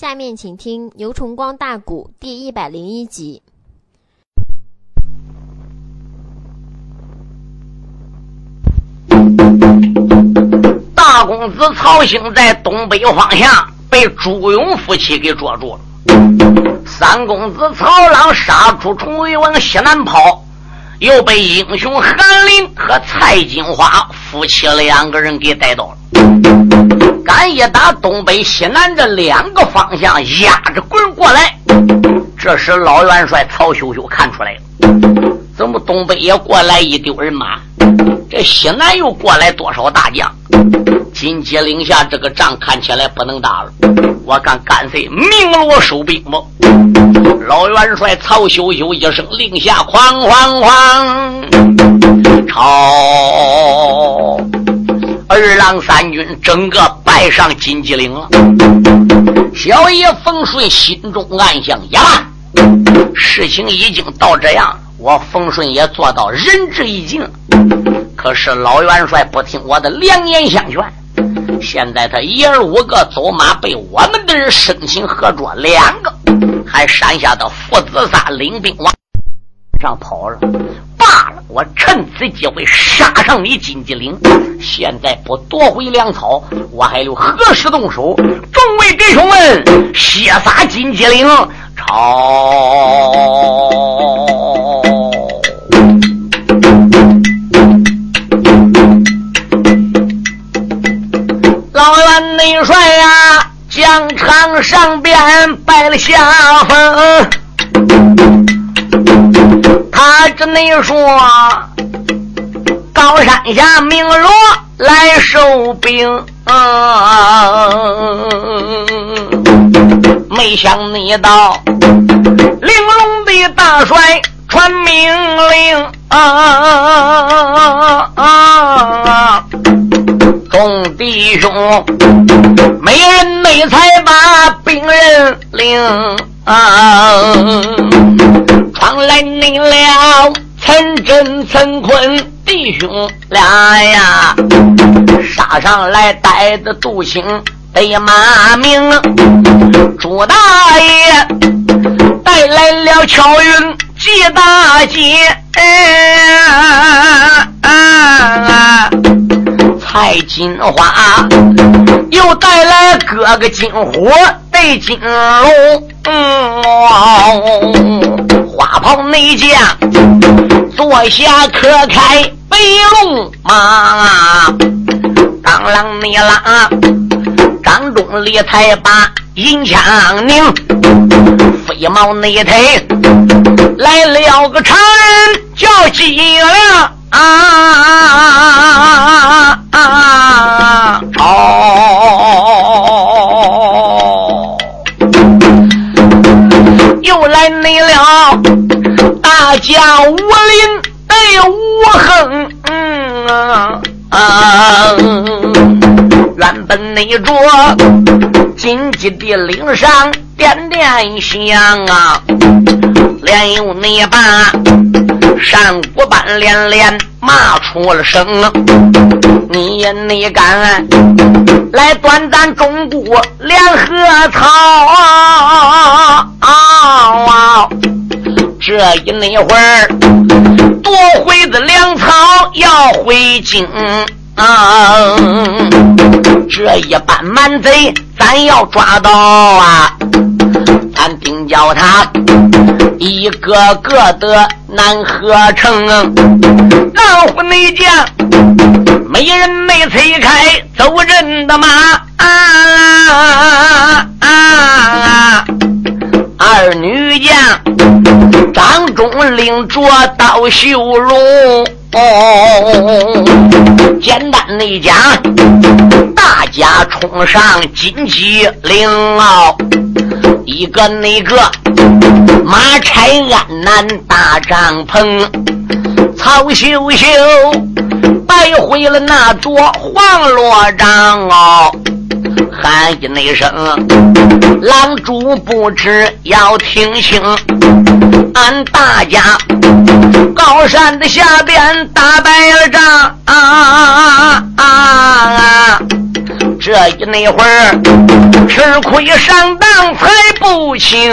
下面请听牛崇光大鼓第一百零一集。大公子曹兴在东北方向被朱勇夫妻给捉住了，三公子曹朗杀出重围往西南跑，又被英雄韩林和蔡金花夫妻两个人给带到了。敢一打东北西南这两个方向压着棍过来，这时老元帅曹秀秀看出来了，怎么东北也过来一丢人马？这西南又过来多少大将？金鸡岭下这个仗看起来不能打了，我敢干脆鸣锣收兵吧。老元帅曹秀秀一声令下，哐哐哐，朝二郎三军整个拜上金鸡岭了。小爷冯顺心中暗想：呀，事情已经到这样，我冯顺也做到仁至义尽了。可是老元帅不听我的良言相劝，现在他爷儿五个走马被我们的人生擒活捉两个，还山下的父子仨领兵往上跑了。我趁此机会杀上你金鸡岭。现在不夺回粮草，我还有何时动手？众位弟兄们，血洒金鸡岭，朝！老元内帅呀，疆场上边败了下风。他这内说，高山下鸣锣来收兵。没想你到，玲珑的大帅传命令。啊众弟兄，没人每才把兵人领，传来你了，陈真、陈坤弟兄俩呀，杀上来带着杜兴得马名，朱大爷带来了巧云季大姐。蔡金花又带来哥哥金虎对金龙，嗯花袍内将坐下可开白龙马，当啷你啷，张忠立才把银枪拧，飞毛内腿来了个常人叫金亮。啊啊啊！哦，又来你了，大将武林哎无横，嗯啊，原本那着金鸡的岭上点点香啊，连有你把。山谷般连连骂出了声，你也你敢来断咱中国联合草啊？这一那会儿夺回的粮草要回京啊，这一班蛮贼咱要抓到啊！咱定叫他一个个的难合成，老虎内将没人没催开走人的马，二女将张忠领着刀修容。简单内讲，大家冲上金鸡岭哦。一个那个马拆安南大帐篷，曹秀秀摆回了那座黄罗帐哦，喊一那声，狼主不知要听清，俺大家高山的下边打败了仗啊啊啊！这一那会儿吃亏上当才不轻，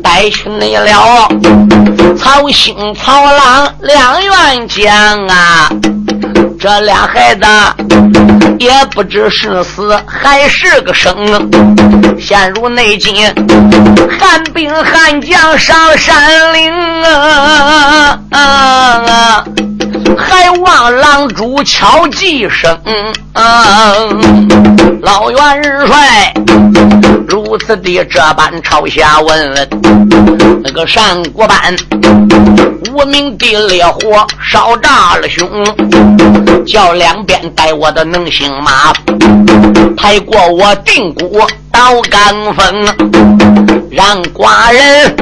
带去你了曹兴、曹郎两员将啊，这俩孩子也不知是死还是个生，陷入内境，汉兵汉将上山岭啊！还望郎主敲几声，老元帅如此的这般朝下问，那个山谷般无名的烈火烧炸了胸，叫两边带我的能行马抬过我定谷到岗峰，让寡人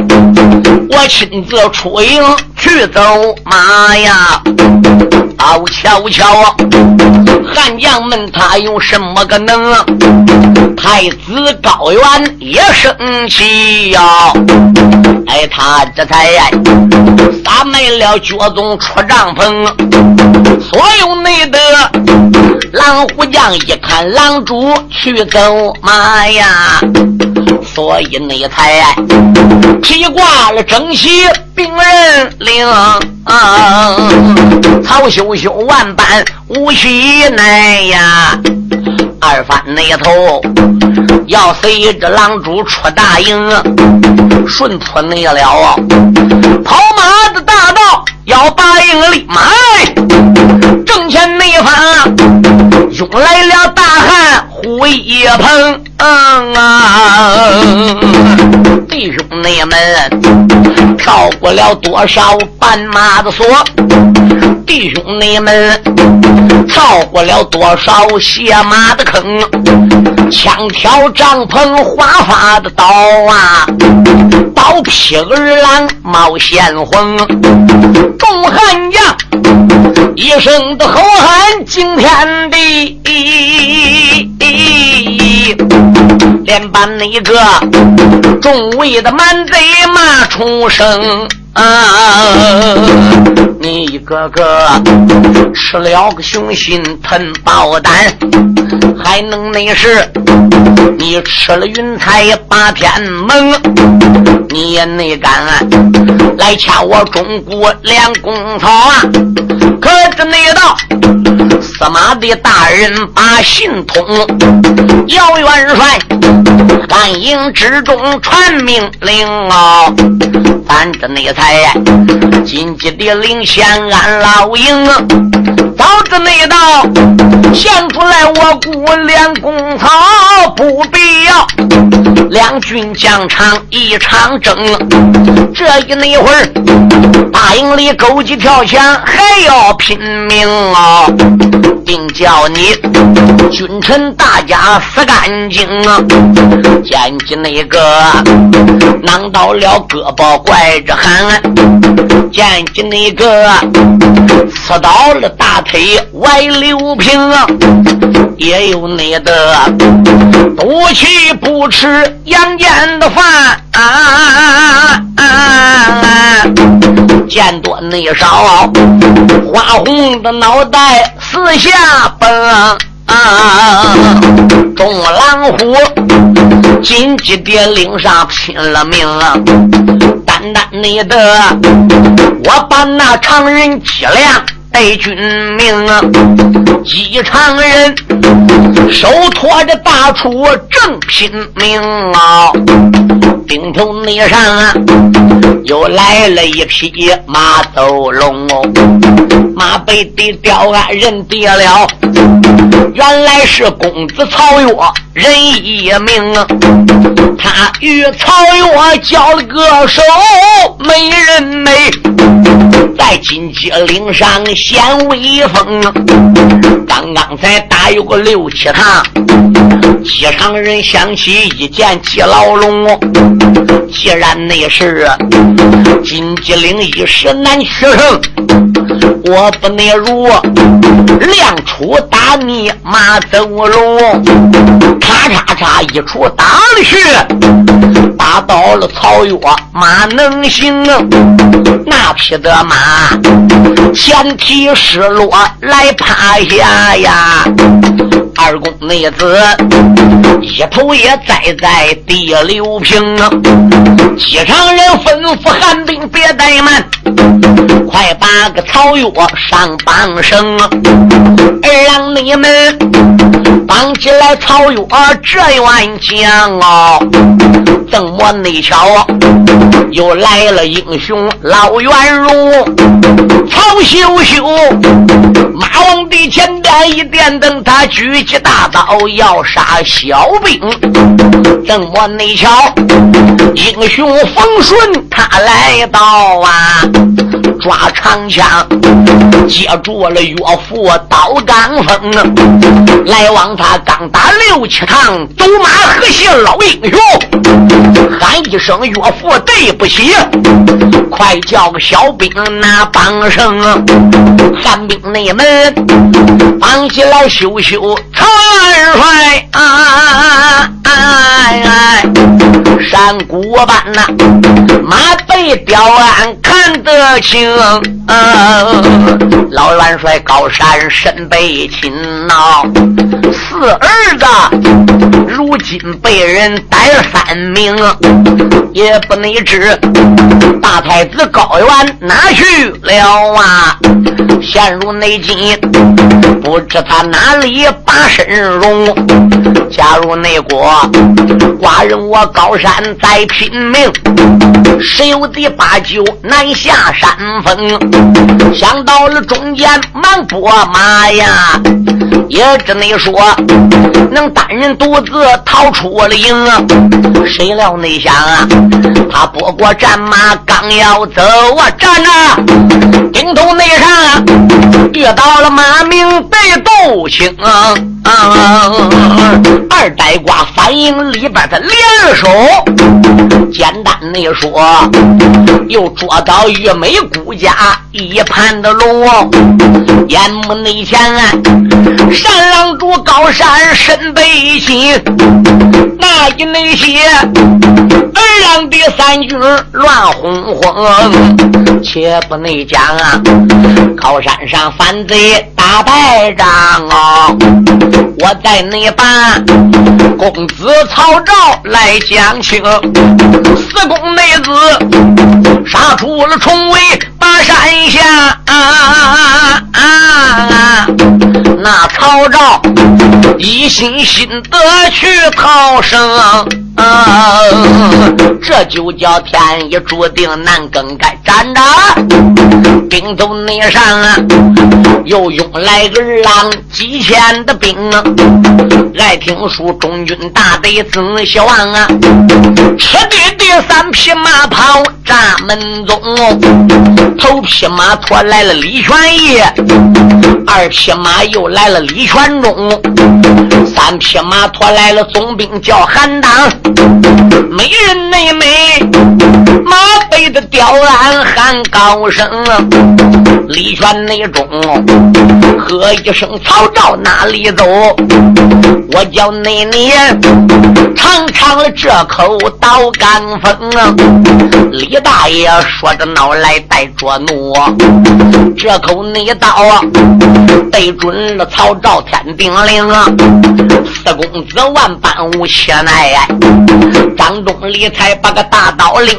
我亲自出营去走马呀。好瞧瞧，汉将们他有什么个能？太子高远也生气呀！哎，他这才撒没了脚宗出帐篷，所有内的狼虎将一看狼主去走马呀，所以你才披挂了征西兵人领。曹休休万般无喜奈呀，二番那头要随着狼主出大营，顺出那了啊。跑马的大道要八英里，马正前那方涌来了大汉胡一鹏啊，弟兄妹们跳过了多少斑马的锁。弟兄你们跳过了多少血马的坑，枪挑帐篷花发的刀啊，刀劈儿郎冒鲜红，众汉将一声的吼喊惊天地，连把那个众位的满贼骂出声。啊！你一个个吃了个雄心吞豹胆，还能那是你吃了云彩八天门，你也没敢来掐我中国两公曹啊！可是那道司马的大人把信通，姚元帅暗营之中传命令啊！咱这内才紧急的领先俺老营，早知内道献出来我姑连公曹，不必要。两军疆场一场争。这一那一会儿，大营里狗急跳墙还要拼命啊！定叫你君臣大家死干净啊！见起那个囊到了胳膊拐着喊，见起那个刺到了大腿歪流平啊！也有你的赌气不吃阳间的饭啊啊啊！见多内少花红的脑袋。四下奔，众狼虎紧急的领上拼了命，单单你的，我把那常人脊梁带军命啊，几常人手托着大杵正拼命啊！顶头那上啊又来了一匹马走龙哦。马背的吊鞍人跌了，原来是公子曹岳人一名啊！他与曹岳交了个手，没人美，在金鸡岭上显威风。刚刚才打有个六七趟，机场人想起一见季老龙，既然那是金鸡岭一时难取胜。我不能如亮出打你马走龙，咔嚓嚓一出打了去，打倒了曹越马能行，那匹的马前蹄失落来趴下呀。二宫内子一头也栽在第六平啊，机场人吩咐寒冰别怠慢，快把个草药上绑绳，让你们绑起来草药这员将啊。怎么内巧又来了英雄老元荣，曹秀秀马王的前边一电灯，他举起。大刀要杀小兵，怎么内瞧？英雄冯顺他来到啊，抓长枪，接住了岳父刀刚锋，来往他刚打六七趟，走马河西老英雄，喊一声岳父对不起，快叫个小兵拿帮绳，寒兵内门绑起来羞羞。长二帅啊，山谷般呐，马背雕鞍看得清。老元帅高山身被擒呐，四儿子如今被人逮三名，也不能知大太子高原哪去了啊？陷入内急，不知他哪里把身容。加入内国，寡人我高山在拼命，谁有的八九难下山峰。想到了中间忙拨马呀，也只能说能单人独自逃出了营。谁料内想啊，他拨过战马刚要走啊，站着顶头内上。遇到了马明被斗青，二呆瓜反应里边的联手，简单的说，又捉到玉梅姑家一盘的龙，眼目内前，山狼主高山身背心，那一那些二郎的三军乱哄哄，且不内讲啊，高山上。反贼打败仗哦，我带你把公子曹昭来讲清，四宫内子杀出了重围把山下啊啊啊啊，那曹昭一心心的去逃生。啊，这就叫天意注定难更改。站着，兵头内上啊，又拥来个狼几千的兵啊！爱听书，中军大队仔细望啊，吃的的三匹马跑闸门中，头匹马驮来了李全义，二匹马又来了李全忠，三匹马驮来了总兵叫韩当。美人妹妹，马背的吊鞍喊高声，李全内中喝一声曹昭哪里走？我叫你你尝尝了这口刀杆风啊。李大爷说着闹来带着怒，这口内刀啊对准了曹昭天定令啊！四公子万般无气奈。张东礼才把个大刀领，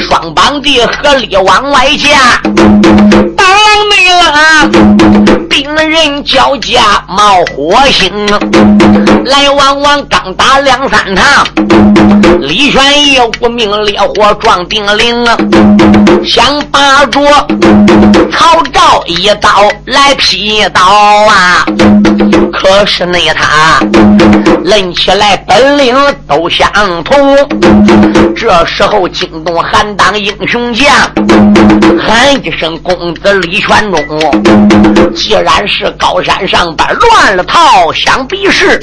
双膀的合力往外架，当没了，兵人交加冒火星，来往往刚打两三趟，李玄义无名烈火撞定铃，想把着曹昭一刀来劈刀啊！可是那他论起来本领都相同。这时候惊动韩当英雄将，喊一声公子李全忠。既然是高山上边乱了套，想必是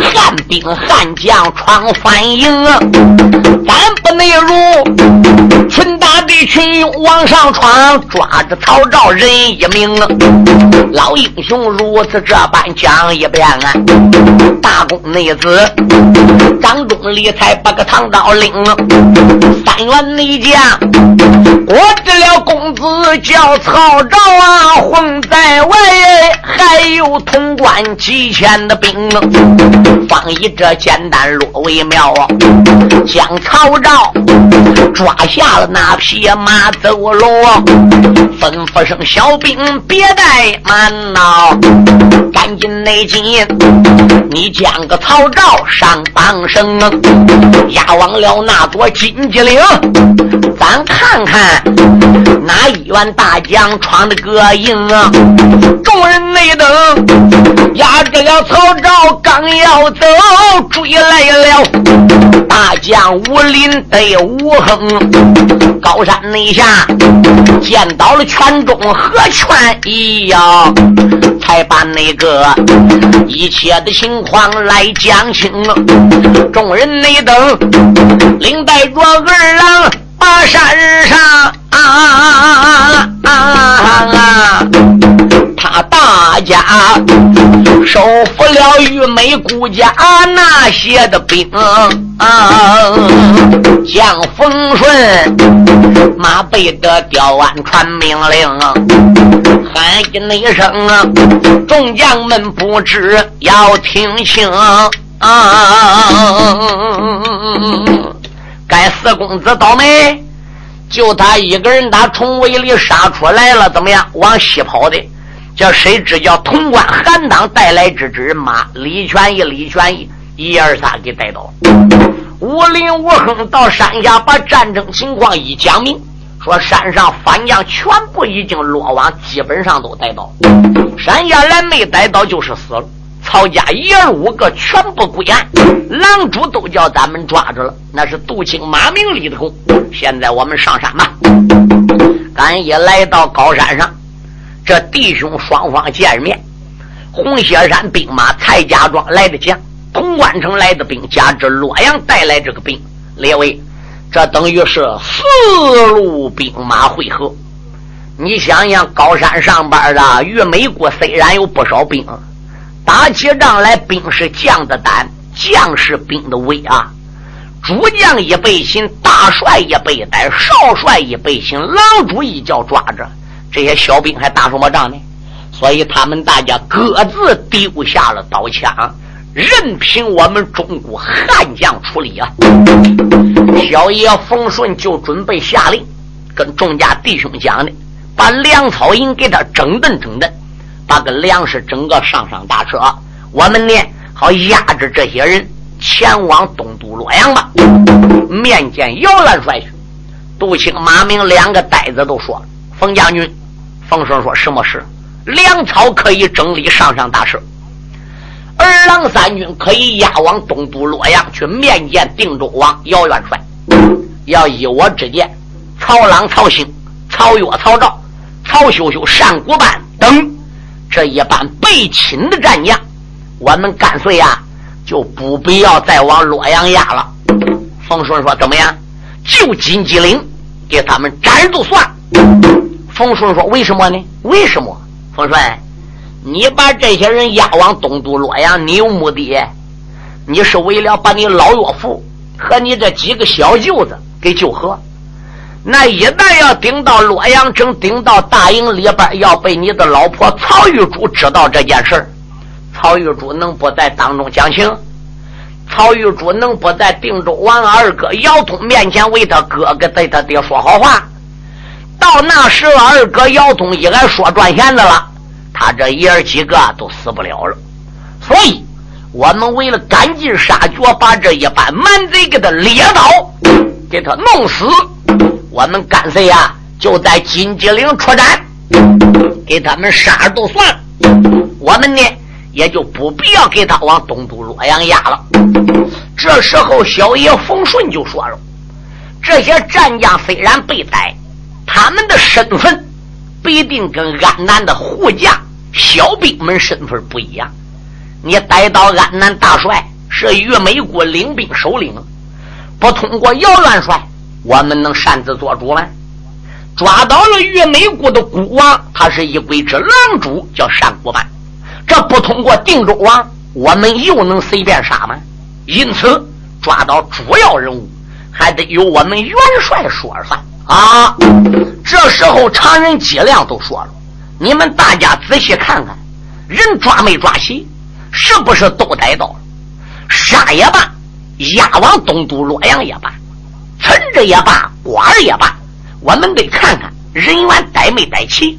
汉兵汉将闯反营。咱不内如群大的群勇往上闯，抓着曹赵人一命。老英雄如此这般。讲一遍啊，大公内子，张忠礼才把个唐刀领，三员内将，我这了公子叫曹赵啊，混在外，还有潼关几千的兵，方以这简单落为妙啊，将曹昭抓下了那匹马走路，吩咐声小兵别怠慢呐，赶紧内进。你将个曹昭上榜声，押往了那座金鸡岭，咱看看哪一员大将闯的个营啊！众人内等压着了曹昭，刚要走，追来了大将武林对武亨，高山内下见到了全中何权一呀，才把那个一切的情况来讲清。众人内等领带着二郎把山上啊啊啊啊！他大家收服了玉梅顾家那些的兵啊，将冯顺马背的吊鞍传命令，喊一声啊！众将们不知要听清啊！该四公子倒霉，就他一个人打重围里杀出来了，怎么样？往西跑的。叫谁知叫潼关韩当带来这支人马，李全义、李全义一二三给带到。武林武亨到山下把战争情况一讲明，说山上反将全部已经落网，基本上都带到。山下来没带到就是死了。曹家一二五个全部归案，狼主都叫咱们抓住了，那是杜青、马明里的功。现在我们上山吧。俺一来到高山上。这弟兄双方见面，红雪山兵马蔡家庄来的将，潼关城来的兵加之洛阳带来这个兵，列位，这等于是四路兵马汇合。你想想，高山上边的玉美国虽然有不少兵，打起仗来兵是将的胆，将是兵的威啊！主将一背心，大帅一背带，少帅一背心，狼主一脚抓着。这些小兵还打什么仗呢？所以他们大家各自丢下了刀枪，任凭我们中国悍将处理啊！小爷冯顺就准备下令，跟众家弟兄讲的，把粮草营给他整顿整顿，把个粮食整个上上大车，我们呢好压着这些人前往东都洛阳吧。面见姚元帅去，杜青、马明两个呆子都说了：“冯将军。”冯顺说：“什么事？粮草可以整理上上大事。二郎三军可以押往东都洛阳去面见定州王姚元帅。要依我之见，曹朗、曹兴、曹岳、曹昭、曹秀秀、单古班等这一班被擒的战将，我们干脆呀，就不必要再往洛阳押了。”冯顺说：“怎么样？就金鸡岭给他们斩就算。”冯顺说：“为什么呢？为什么？冯顺，你把这些人押往东都洛阳，你有目的？你是为了把你老岳父和你这几个小舅子给救活？那一旦要顶到洛阳城，顶到大营里边，要被你的老婆曹玉珠知道这件事曹玉珠能不在当中讲情？曹玉珠能不在定州王二哥姚通面前为他哥哥对他爹说好话？”到那时，二哥姚东一挨说赚钱的了，他这爷儿几个都死不了了。所以，我们为了赶尽杀绝，把这一班蛮贼给他猎倒，给他弄死。我们干脆呀，就在金鸡岭出战，给他们杀都算了。我们呢，也就不必要给他往东都洛阳压了。这时候，小爷冯顺就说了：“这些战将虽然被逮。”他们的身份必定跟安南的护驾、小兵们身份不一样。你逮到安南大帅是玉梅国领兵首领，不通过姚元帅，我们能擅自做主吗？抓到了玉梅国的孤王，他是一鬼之狼主，叫单国班。这不通过定州王，我们又能随便杀吗？因此，抓到主要人物，还得由我们元帅说了算啊！这时候，常人脊梁都说了：“你们大家仔细看看，人抓没抓齐？是不是都逮到了？杀也罢，押往东都洛阳也罢，存着也罢，官也罢，我们得看看人员逮没逮齐。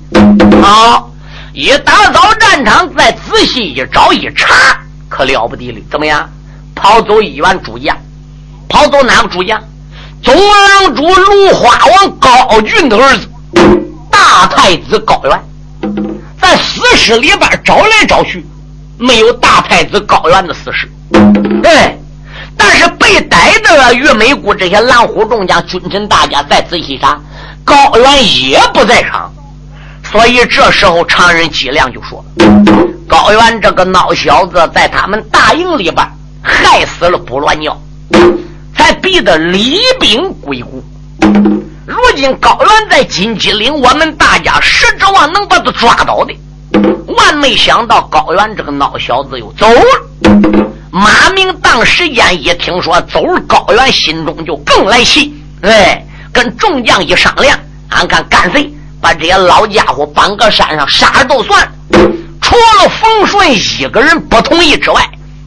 好，一打扫战场，再仔细一找一查，可了不得了。怎么样？跑走一员主将，跑走哪个主将？总郎主芦花王高俊的儿子，大太子高原。在死尸里边找来找去。没有大太子高原的死尸，对，但是被逮的于美谷这些狼虎众将、君臣大家再仔细查，高原也不在场，所以这时候常人脊梁就说：高原这个孬小子在他们大营里边害死了不乱尿，才逼得李兵归故。如今高原在金鸡岭，我们大家实指望能把他抓到的。万没想到高原这个孬小子又走了。马明当时间一听说走了，高原心中就更来气。哎，跟众将一商量，俺看干脆把这些老家伙绑个山上杀了都算了。除了冯顺一个人不同意之外，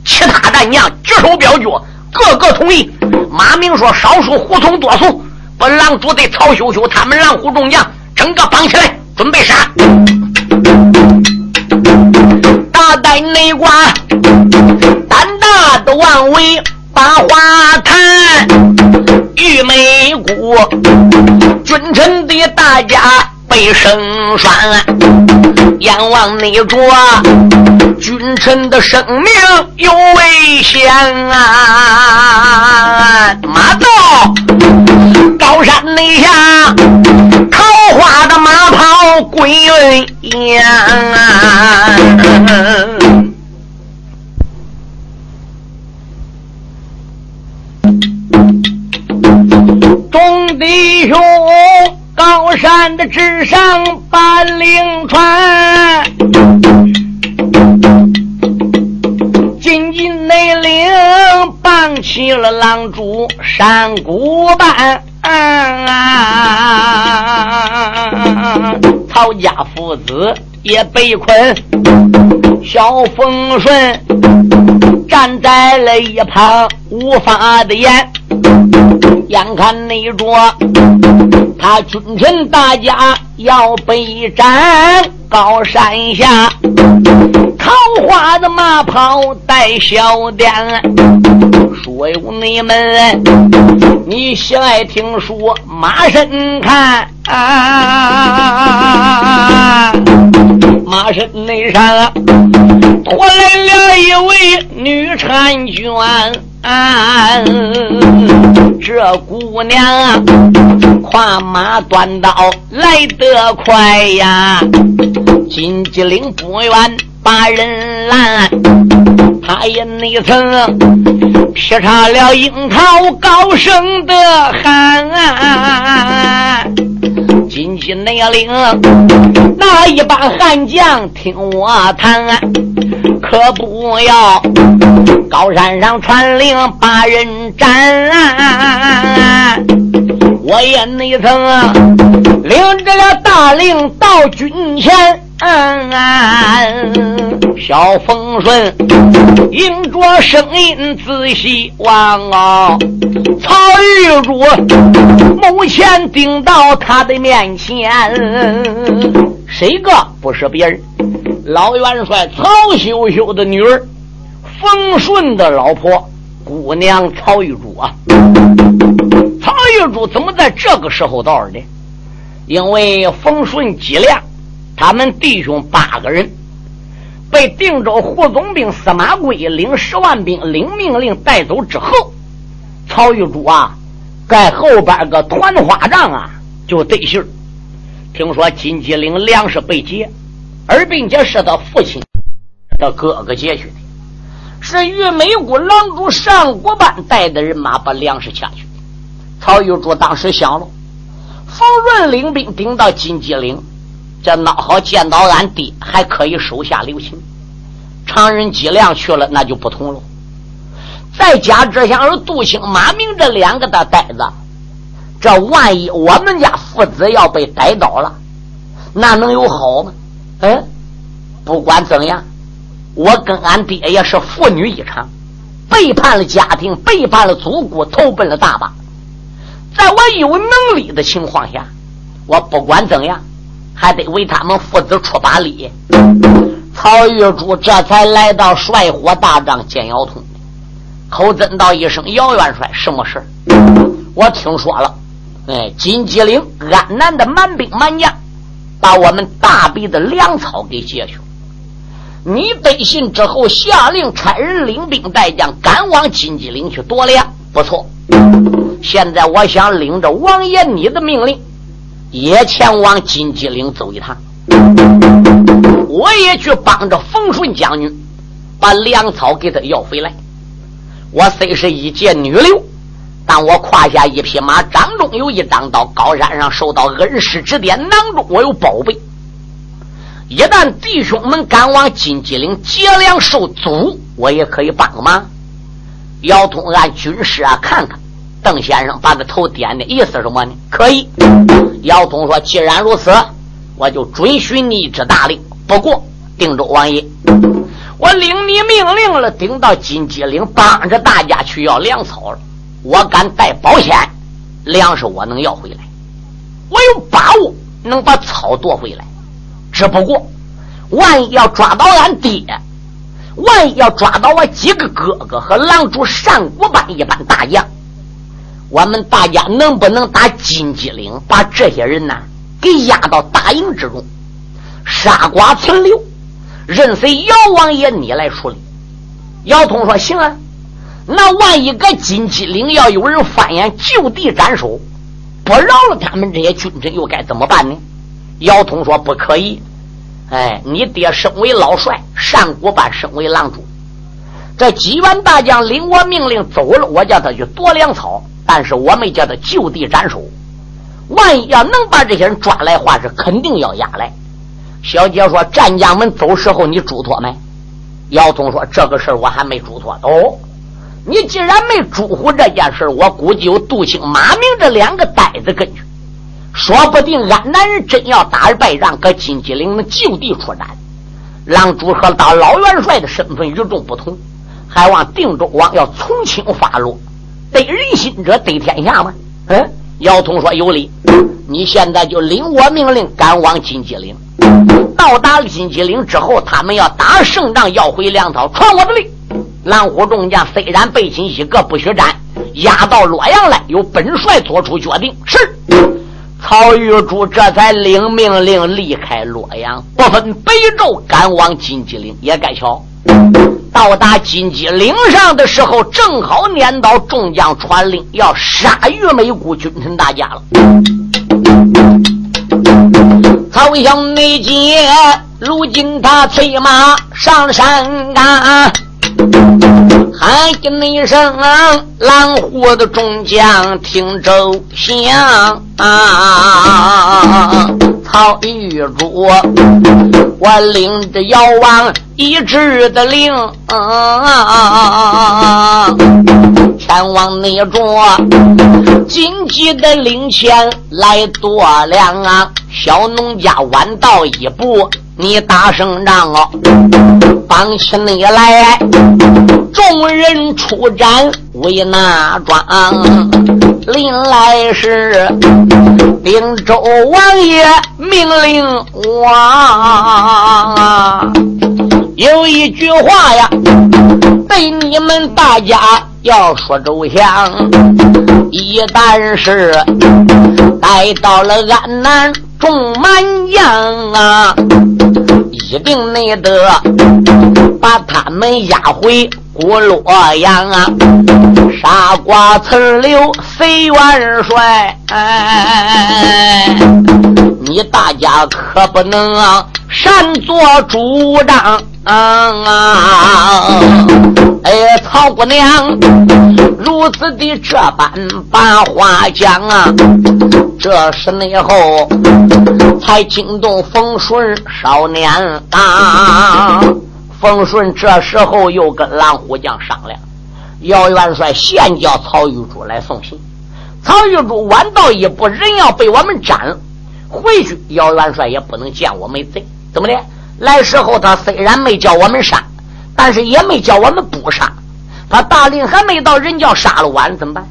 其他战将举手表决，个个同意。马明说：“少数服从多数，把狼主队曹秀秀他们狼虎众将整个绑起来，准备杀。”大胆内挂，胆大的王伟把话谈，玉梅姑，君臣的大家被生栓，阎王你捉，君臣的生命有危险啊！马到高山内下，桃花的马跑归雁啊！山的之上把令传，紧紧内领绑起了狼主山谷班。曹家父子也被困，小风顺站在了一旁，无法的言。眼看那着他君臣大家要被斩，高山下桃花的马跑带小店，说有你们，你喜爱听说马身看，啊，马身内上拖来了一位女婵娟。这姑娘啊跨马端刀来得快呀，金鸡岭不远把人拦，他也内曾劈叉了樱桃高声的喊。金鸡内领那一帮悍将听我谈，可不要高山上传令把人斩。我也内曾领着了大令到军前。嗯小风顺迎着声音仔细望哦，曹玉珠目前顶到他的面前，谁个不是别人？老元帅曹秀秀的女儿，风顺的老婆姑娘曹玉珠啊！曹玉珠怎么在这个时候到的？因为风顺脊梁。他们弟兄八个人被定州胡总兵司马贵领十万兵领命令带走之后，曹玉珠啊，在后边个团花帐啊，就得信听说金鸡岭粮食被劫，而并且是他父亲的哥哥劫去的，是玉美国狼主上国班带的人马把粮食抢去。曹玉珠当时想了，冯润领兵顶到金鸡岭。这孬好见到俺爹，还可以手下留情。常人脊梁去了，那就不同了。再加之像是杜兴、马明这两个的呆子，这万一我们家父子要被逮到了，那能有好吗？嗯，不管怎样，我跟俺爹也是父女一场，背叛了家庭，背叛了祖国，投奔了大把。在我有能力的情况下，我不管怎样，还得为他们父子出把力。曹玉珠这才来到帅火大帐见姚通。口尊道一声：“姚元帅，什么事我听说了，哎，金鸡岭安南的蛮兵蛮将把我们大鼻的粮草给劫去。你得信之后，下令差人领兵带将赶往金鸡岭去夺粮。不错，现在我想领着王爷你的命令，也前往金鸡岭走一趟。我也去帮着冯顺将军把粮草给他要回来。”我虽是一介女流，但我胯下一匹马，掌中有一张刀，高山上受到恩师指点，囊中我有宝贝。一旦弟兄们赶往金鸡岭劫粮受阻，我也可以帮个忙。姚通按军师啊，看看。邓先生把个头点的意思什么呢？可以。姚通说：“既然如此，我就准许你之大令。不过，定州王爷。”我领你命令了，顶到金鸡岭，帮着大家去要粮草了。我敢带保险，粮食我能要回来，我有把握能把草夺回来。只不过，万一要抓到俺爹，万一要抓到我几个哥哥和狼主上古班一般大将，我们大家能不能打金鸡岭，把这些人呢给押到大营之中，杀剐存留？任谁姚王爷你来处理？姚通说：“行啊，那万一搁金鸡岭要有人翻眼，就地斩首，不饶了他们这些军臣，又该怎么办呢？”姚通说：“不可以。哎，你爹身为老帅，上古班身为郎主，这几员大将领我命令走了，我叫他去夺粮草，但是我们叫他就地斩首。万一要能把这些人抓来，话是肯定要押来。”小姐说：“战将们走时候，你嘱托没？”姚通说：“这个事儿我还没嘱托。”哦，你既然没嘱咐这件事我估计有杜兴、马明这两个呆子跟去，说不定俺男人真要打败仗，搁金鸡岭能就地出战。狼主和当老元帅的身份与众不同，还望定州王要从轻发落，得人心者得天下吗？嗯，姚通说：“有理，你现在就领我命令，赶往金鸡岭。”到达金鸡岭之后，他们要打胜仗，要回粮草，传我的令。蓝虎众将虽然背亲西各不许斩，押到洛阳来，由本帅做出决定。是曹玉珠这才领命令离开洛阳，不分北昼，赶往金鸡岭。也该瞧，到达金鸡岭上的时候，正好撵到众将传令，要杀玉美谷君臣大家了。曹兄没接，如今他催马上山岗，喊一声啊狼虎的众将听周详。曹玉珠，我领着妖王一致的令，前往那座紧急的领前来夺粮啊！小农家晚到一步，你打胜仗哦！绑起你来，众人出战为那庄。临来时，定州王爷命令我，有一句话呀，对你们大家要说周详。一旦是带到了安南。众满将啊，一定内得把他们押回古洛阳啊！杀瓜存留随元帅，哎，你大家可不能啊擅作主张啊！哎，曹姑娘如此的这般把话讲啊！这是内后才惊动冯顺少年啊！丰顺这时候又跟蓝虎将商量，姚元帅现叫曹玉珠来送信。曹玉珠晚到一步，人要被我们斩回去，姚元帅也不能见我们贼。怎么的？来时候他虽然没叫我们杀，但是也没叫我们不杀。他大令还没到，人叫杀了晚怎么办？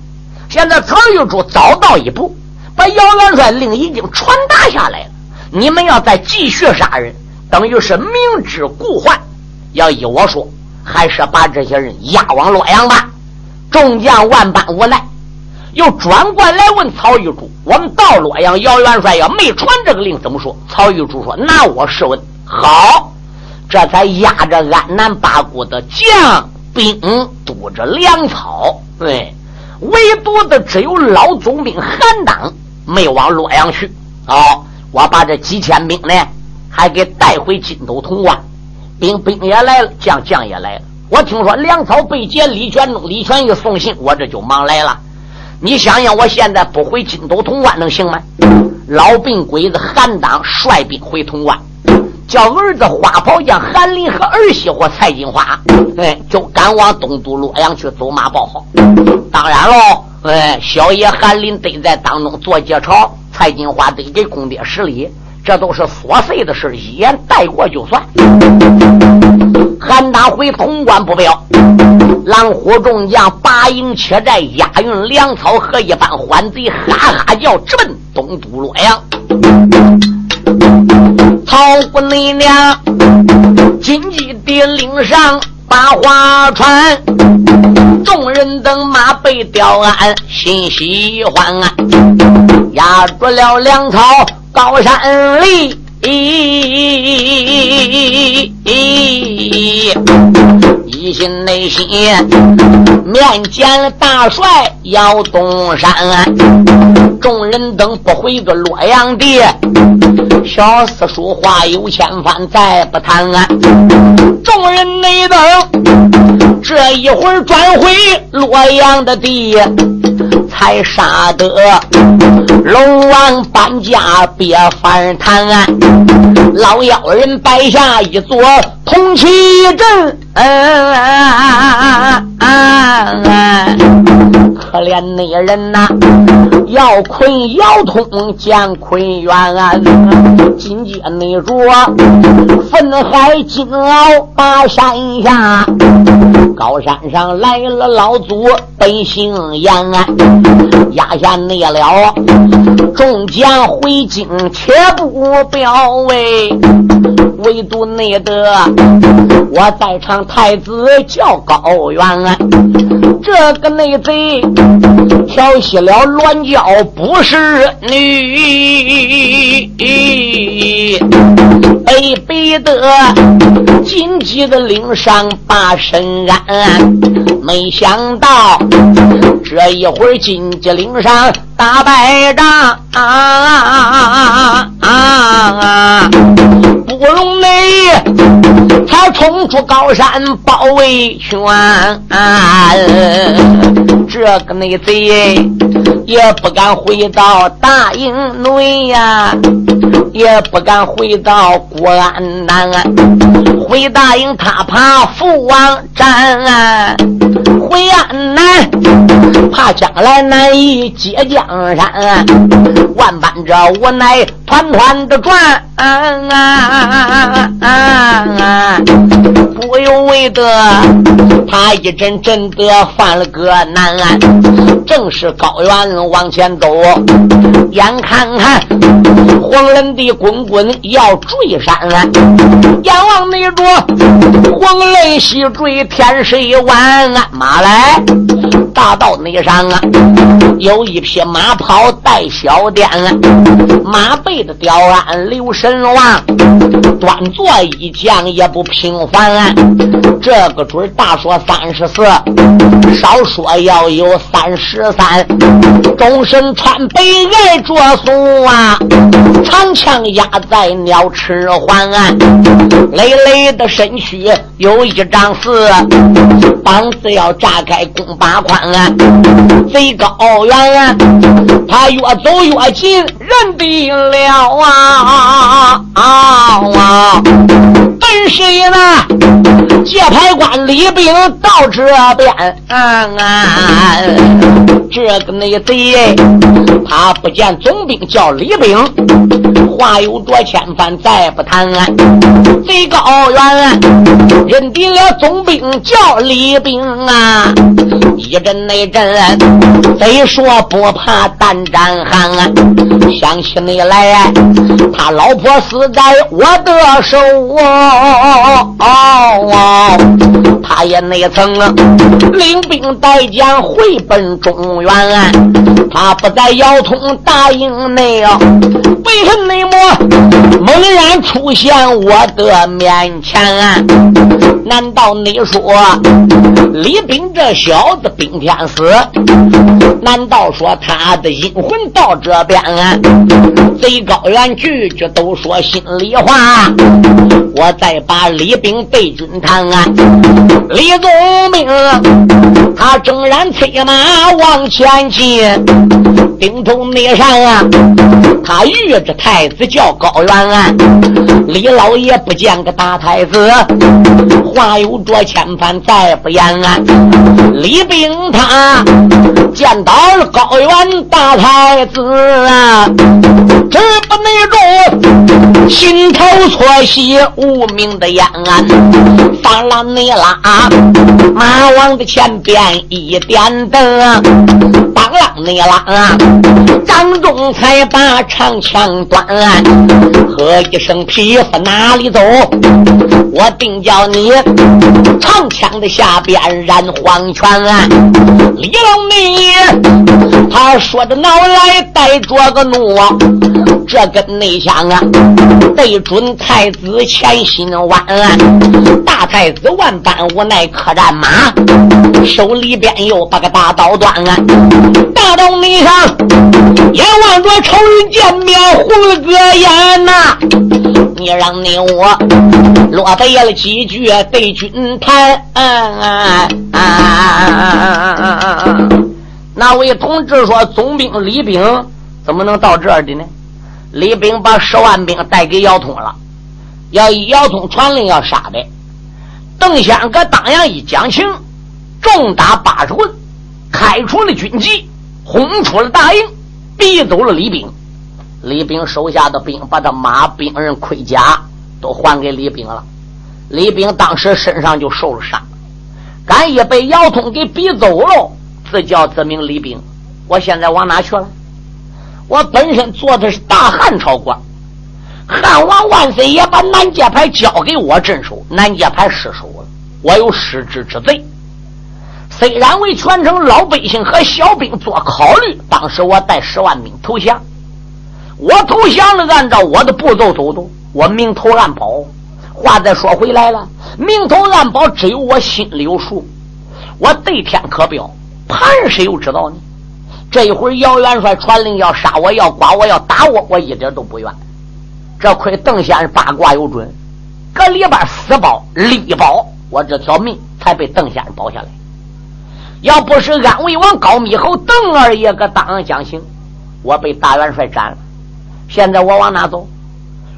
现在曹玉珠早到一步，把姚元帅令已经传达下来了。你们要再继续杀人，等于是明知故犯。要依我说，还是把这些人押往洛阳吧。众将万般无奈，又转过来问曹玉珠：“我们到洛阳，姚元帅要没传这个令，怎么说？”曹玉珠说：“拿我试问。”好，这才压着安南八股的将兵，堵着粮草。对，唯独的只有老总兵韩当没往洛阳去。哦，我把这几千兵呢，还给带回金都潼关。兵兵也来了，将将也来了。我听说粮草被劫，李全忠、李全义送信，我这就忙来了。你想想，我现在不回金都潼关能行吗？老病鬼子韩当率兵回潼关。叫儿子花袍将韩林和儿媳妇蔡金花，哎，就赶往东都洛阳去走马报号。当然喽，哎，小爷韩林得在当中做接朝，蔡金花得给公爹施礼，这都是琐碎的事，一言带过就算。韩大回潼关不表，狼虎众将拔营切寨，押运粮草和一帮欢贼，哈哈叫直奔东都洛阳。曹姑娘，紧急地领上八花船，众人等马被吊鞍，心喜欢啊！压住了粮草高山里。一心内心面见大帅要东山，众人等不回个洛阳地，小四叔话有千番再不谈案。众人内等这一会儿转回洛阳的地。才杀得龙王搬家别反谈，老妖人摆下一座铜旗阵，可怜那人呐，要困姚通见困冤，紧接那着愤海金鳌把山下，高山上来了老祖本姓严。压下那了，众将回京且不表为，唯独那得我在场太子叫高远，这个内贼调戏了乱叫不是女，被逼得紧急的领上把身安，没想到这一会儿进。金岭上打败仗，啊啊啊不容内，他冲出高山包围圈，这个内贼也不敢回到大营内呀，也不敢回到国安南，回大营他怕父王战，回安南怕将来难以接江山，万般这无奈团团的转。啊啊啊啊不由为得，他一阵阵的犯了个难，正是高原往前走，眼看看黄人的滚滚要坠山，眼望那着黄雷西坠，天水湾，马来大道那上啊，有一匹马跑带小颠，马背的吊鞍留神望，端坐一将也不平凡。这个准大说三十四，少说要有三十三。终身穿白爱着松啊，长枪压在鸟翅环，啊累累的身躯有一丈四，膀子要炸开弓八宽啊，贼高远，他越走越近人的了啊啊啊！问谁呢？界牌官李兵到这边，这个内贼，他不见总兵叫李兵，话有多千番，再不谈。贼高远，认定了总兵叫李兵啊！一阵内阵，贼说不怕胆战寒，想起你来，他老婆死在我的手哦，他也那曾领兵带将回奔中原，啊他不在腰通大营内啊，为何内么猛然出现我的面前？难道你说李炳这小子冰天死？难道说他的阴魂到这边？啊贼高原句句都说心里话。我再把李炳对军谈，李宗兵他正然催马往前进，顶头内上啊，他遇着太子叫高原，李老爷不见个大太子。话有着千番，再不言。李冰他见到了高原大太子啊，这不内中心头错喜，无名的眼。发了你拉马往的前边一点灯，当啷你拉张仲才把长枪端，喝一声匹夫哪里走？我定叫你。长枪的下边染黄泉，李老内他说着脑来带着个怒，这根内枪啊对准太子前心弯，大太子万般无奈可战马，手里边又把个大刀端，大刀内上眼望着仇人见面红了个眼呐，你让你我落得了几句对君。谈，那位同志说：“总兵李炳怎么能到这儿的呢？”李炳把十万兵带给姚通了，要以姚通传令要杀的。邓先搁当阳一讲情，重打八十棍，开除了军籍，轰出了大营，逼走了李炳。李炳手下的兵把他马、兵刃、盔甲都还给李炳了。李炳当时身上就受了伤，敢也被姚通给逼走了。自叫自名李炳，我现在往哪去了？我本身做的是大汉朝官，汉王万岁爷把南界牌交给我镇守，南界牌失守了，我有失职之罪。虽然为全城老百姓和小兵做考虑，当时我带十万兵投降，我投降了，按照我的步骤走的，我明投暗保。话再说回来了，明投暗保只有我心里有数，我对天可表，旁人谁又知道呢？这一会儿姚元帅传令要杀我，要剐我，要打我，我一点都不愿。这亏邓先生八卦有准，搁里边死保力保我这条命，才被邓先生保下来。要不是安魏王高密侯邓二爷搁当阳讲情，我被大元帅斩了。现在我往哪走？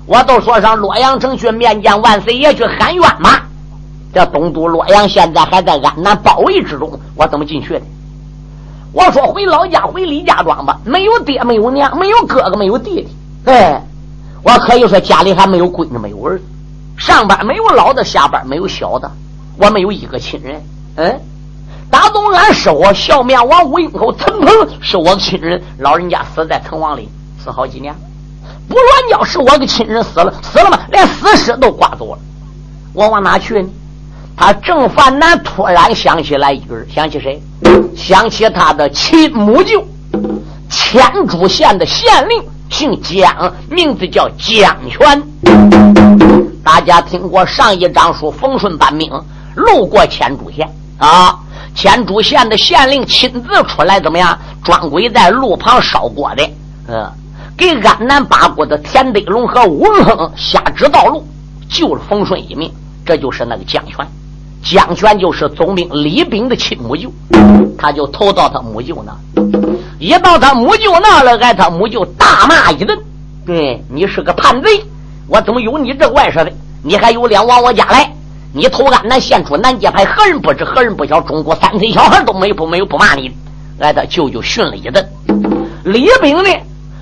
我都说上洛阳城去面见万岁爷去喊冤嘛！这东都洛阳现在还在安南包围之中，我怎么进去的？我说回老家回李家庄吧，没有爹没有娘，没有哥哥没有弟弟，哎，我可以说家里还没有闺女没有儿子，上班没有老的，下班没有小的，我没有一个亲人。嗯，大东安是我笑面王吴英口，陈鹏是我的亲人，老人家死在城隍里，死好几年。不乱叫，是我的亲人死了，死了吗？连死尸都刮走了，我往哪去呢？他郑凡南突然想起来一个人，想起谁？想起他的亲母舅，千竹县的县令，姓江，名字叫江泉。大家听过上一章书冯顺搬命路过千竹县啊？千竹县的县令亲自出来，怎么样？专柜在路旁烧锅的，嗯。给安南八国的田德龙和吴文亨下旨道路，救了冯顺一命。这就是那个江泉，江泉就是总兵李炳的亲母舅，他就投到他母舅那。一到他母舅那了，挨他母舅大骂一顿：“对你是个叛贼，我怎么有你这外甥的？你还有脸往我家来？你投安南献出南界牌，何人不知？何人不晓？中国三岁小孩都没有不没有不骂你。挨，他舅舅训了一顿。李炳呢，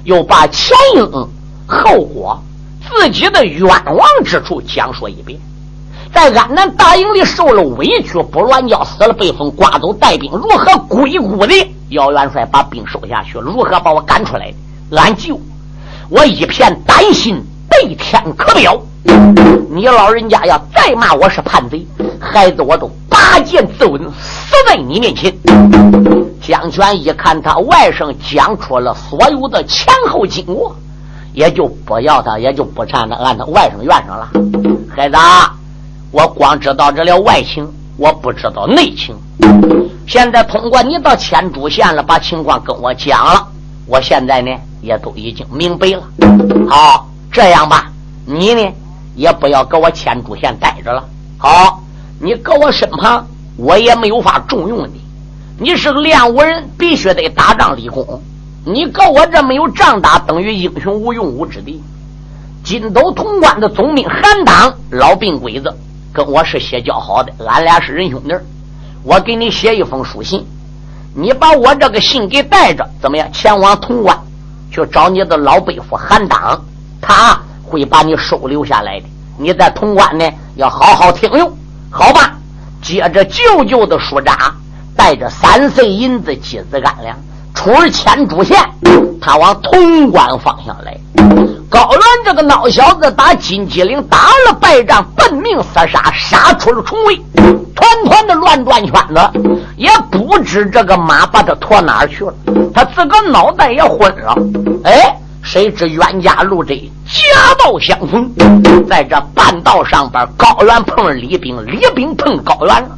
又把前因后果、自己的冤枉之处讲述一遍。在安南大营里受了委屈，不乱叫死了，被封刮走带兵，如何鬼谷的？姚元帅把兵收下去，如何把我赶出来？俺舅，我一片担心，悲天可表。你老人家要再骂我是叛贼，孩子我都拔剑自刎，死在你面前。江权一看他外甥讲出了所有的前后经过，也就不要他，也就不缠他，按他外甥怨上了。孩子，我光知道这了外情，我不知道内情。现在通过你到千珠县了，把情况跟我讲了，我现在呢也都已经明白了。好，这样吧，你呢也不要搁我千珠县待着了。好，你搁我身旁，我也没有法重用你。你是练武人，必须得打仗立功。你搁我这没有仗打，等于英雄无用武之地。金斗潼关的总兵韩当老病鬼子，跟我是写交好的，俺俩是仁兄弟。我给你写一封书信，你把我这个信给带着，怎么样？前往潼关去找你的老背夫韩当，他会把你收留下来的。你在潼关呢，要好好听用，好吧？接着舅舅的书札。带着三岁银子、几子干粮，出了千主县，他往潼关方向来。高伦这个孬小子打金鸡岭打了败仗，奔命厮杀，杀出了重围，团团的乱转圈子，也不知这个马把他拖哪儿去了，他自个脑袋也昏了。哎。谁知冤家路窄，假道相逢。在这半道上边，高原碰了李冰，李冰碰高原了。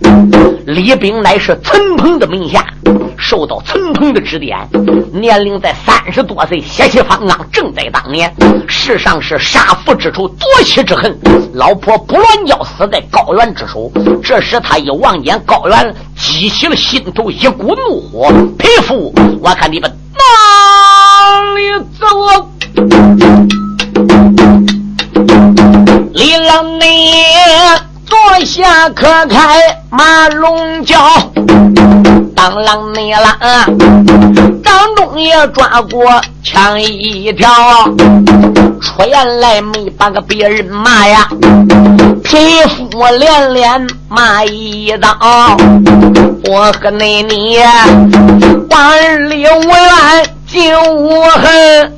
李冰乃是陈鹏的门下，受到陈鹏的指点，年龄在三十多岁，血气方刚，正在当年。世上是杀父之仇，夺妻之恨。老婆不乱叫，死在高原之手。这时他一望见高原，激起了心头一股怒火。匹夫，我看你们。哪里走？啊李老你坐下可开马龙轿，当啷内啦，张忠也抓过枪一条，出言来没把个别人骂呀，皮肤连连骂一道，我和你你万里无冤。心无恨，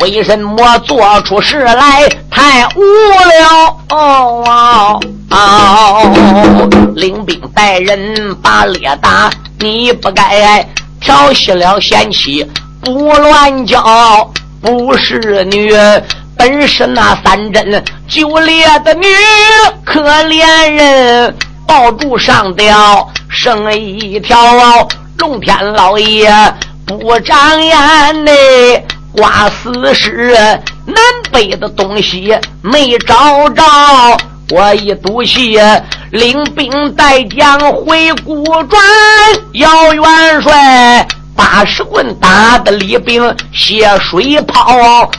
为什么做出事来太无聊？哦哦哦领兵带人把猎打，你不该调戏了贤妻，不乱叫，不是女，本是那三针九猎的女可怜人。抱住上吊，剩一条龙天老爷不长眼呢，挂死尸南北的东西没找着。我一赌气，领兵带将回古转，姚元帅八十棍打的李兵血水泡。